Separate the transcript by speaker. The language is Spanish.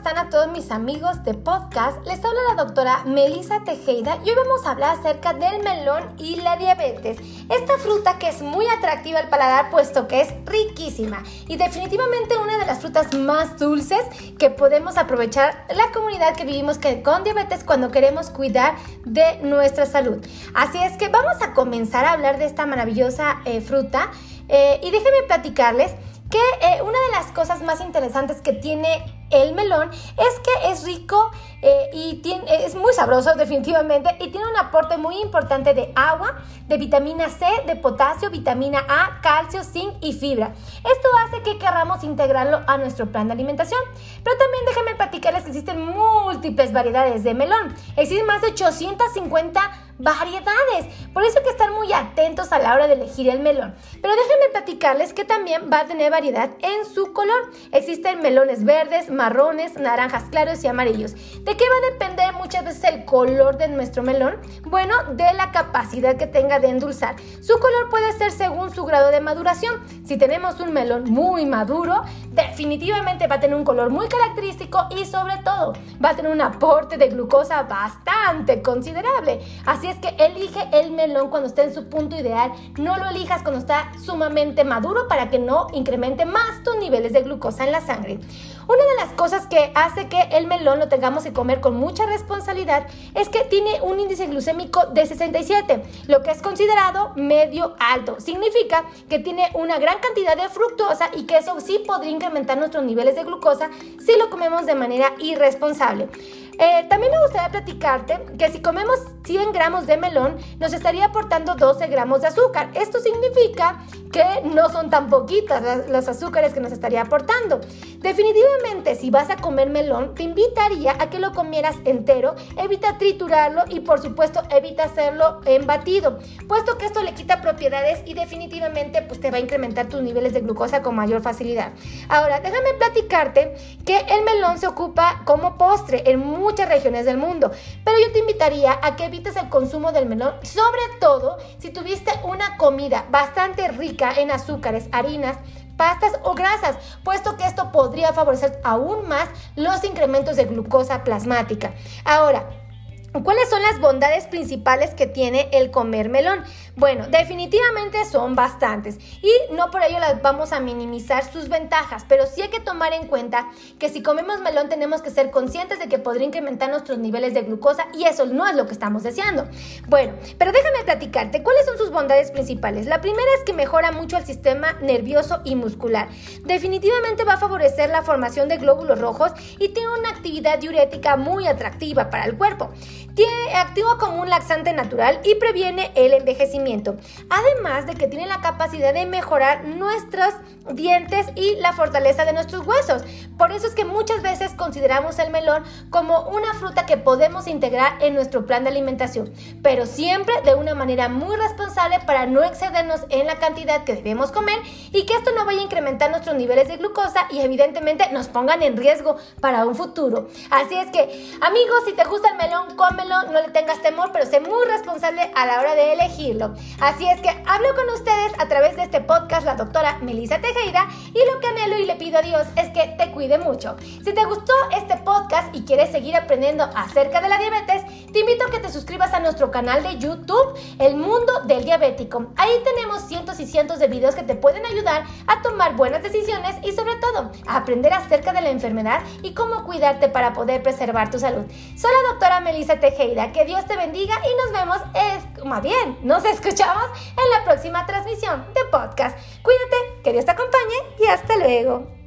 Speaker 1: están a todos mis amigos de podcast? Les habla la doctora Melissa Tejeda y hoy vamos a hablar acerca del melón y la diabetes. Esta fruta que es muy atractiva al paladar puesto que es riquísima y definitivamente una de las frutas más dulces que podemos aprovechar la comunidad que vivimos con diabetes cuando queremos cuidar de nuestra salud. Así es que vamos a comenzar a hablar de esta maravillosa eh, fruta eh, y déjenme platicarles que eh, una de las cosas más interesantes que tiene el melón es que es rico eh, y tiene, es muy sabroso definitivamente y tiene un aporte muy importante de agua, de vitamina C, de potasio, vitamina A, calcio, zinc y fibra. Esto hace que queramos integrarlo a nuestro plan de alimentación. Pero también déjenme platicarles que existen múltiples variedades de melón. Existen más de 850 variedades. Por eso hay que estar muy atentos a la hora de elegir el melón. Pero déjenme platicarles que también va a tener variedad en su color. Existen melones verdes, marrones, naranjas claros y amarillos. ¿De qué va a depender muchas veces el color de nuestro melón? Bueno, de la capacidad que tenga de endulzar. Su color puede ser según su grado de maduración. Si tenemos un melón muy maduro, definitivamente va a tener un color muy característico y sobre todo va a tener un aporte de glucosa bastante considerable. Así es que elige el melón cuando esté en su punto ideal. No lo elijas cuando está sumamente maduro para que no incremente más tus niveles de glucosa en la sangre. Una de las cosas que hace que el melón lo tengamos que comer con mucha responsabilidad es que tiene un índice glucémico de 67, lo que es considerado medio alto. Significa que tiene una gran cantidad de fructosa y que eso sí podría incrementar nuestros niveles de glucosa si lo comemos de manera irresponsable. Eh, también me gustaría platicarte que si comemos 100 gramos de melón, nos estaría aportando 12 gramos de azúcar. Esto significa que no son tan poquitas los azúcares que nos estaría aportando. Definitivamente, si vas a comer melón, te invitaría a que lo comieras entero, evita triturarlo y por supuesto evita hacerlo en batido, puesto que esto le quita propiedades y definitivamente pues te va a incrementar tus niveles de glucosa con mayor facilidad. Ahora, déjame platicarte que el melón se ocupa como postre en muchas regiones del mundo, pero yo te invitaría a que evites el consumo del melón, sobre todo si tuviste una comida bastante rica en azúcares, harinas, pastas o grasas, puesto que esto podría favorecer aún más los incrementos de glucosa plasmática. Ahora, ¿Cuáles son las bondades principales que tiene el comer melón? Bueno, definitivamente son bastantes y no por ello las vamos a minimizar sus ventajas, pero sí hay que tomar en cuenta que si comemos melón tenemos que ser conscientes de que podría incrementar nuestros niveles de glucosa y eso no es lo que estamos deseando. Bueno, pero déjame platicarte cuáles son sus bondades principales. La primera es que mejora mucho el sistema nervioso y muscular. Definitivamente va a favorecer la formación de glóbulos rojos y tiene una actividad diurética muy atractiva para el cuerpo. Tiene, actúa como un laxante natural y previene el envejecimiento. Además de que tiene la capacidad de mejorar nuestros dientes y la fortaleza de nuestros huesos. Por eso es que muchas veces consideramos el melón como una fruta que podemos integrar en nuestro plan de alimentación, pero siempre de una manera muy responsable para no excedernos en la cantidad que debemos comer y que esto no vaya a incrementar nuestros niveles de glucosa y evidentemente nos pongan en riesgo para un futuro. Así es que, amigos, si te gusta el melón, come no le tengas temor, pero sé muy responsable a la hora de elegirlo. Así es que hablo con ustedes a través de este podcast la doctora Melissa Tejeda y lo que anhelo y le pido a Dios es que te cuide mucho. Si te gustó este podcast y quieres seguir aprendiendo acerca de la diabetes, te invito a que te suscribas a nuestro canal de YouTube, El Mundo del Diabético. Ahí tenemos cientos y cientos de videos que te pueden ayudar a tomar buenas decisiones y sobre todo a aprender acerca de la enfermedad y cómo cuidarte para poder preservar tu salud. Soy la doctora Melissa Tejeda que Dios te bendiga y nos vemos, es, más bien, nos escuchamos en la próxima transmisión de podcast. Cuídate, que Dios te acompañe y hasta luego.